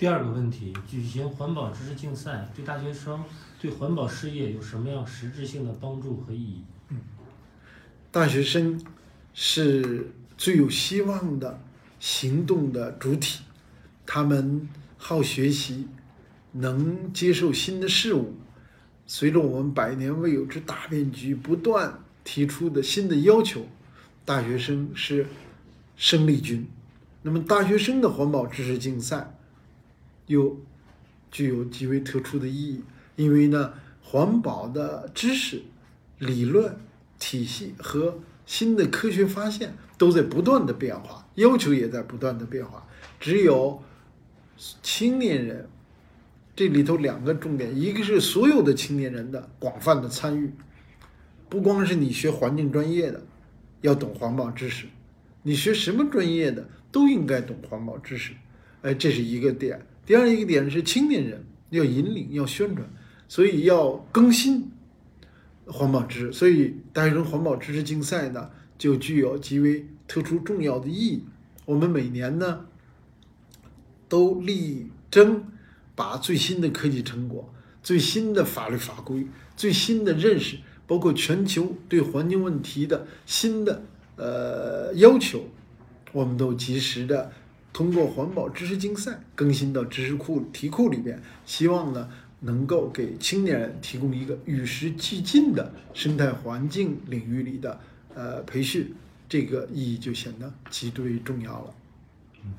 第二个问题，举行环保知识竞赛对大学生对环保事业有什么样实质性的帮助和意义？嗯大学生是最有希望的行动的主体，他们好学习，能接受新的事物。随着我们百年未有之大变局不断提出的新的要求，大学生是生力军。那么，大学生的环保知识竞赛又具有极为特殊的意义，因为呢，环保的知识、理论体系和新的科学发现都在不断的变化，要求也在不断的变化。只有青年人，这里头两个重点，一个是所有的青年人的广泛的参与，不光是你学环境专业的要懂环保知识，你学什么专业的都应该懂环保知识。哎，这是一个点。第二一个点是青年人要引领、要宣传，所以要更新环保知识。所以大学生环保知识竞赛呢，就具有极为特殊重要的意义。我们每年呢，都力争把最新的科技成果、最新的法律法规、最新的认识，包括全球对环境问题的新的呃要求，我们都及时的通过环保知识竞赛更新到知识库题库里边，希望呢能够给青年人提供一个与时俱进的生态环境领域里的呃培训，这个意义就显得极为重要了。嗯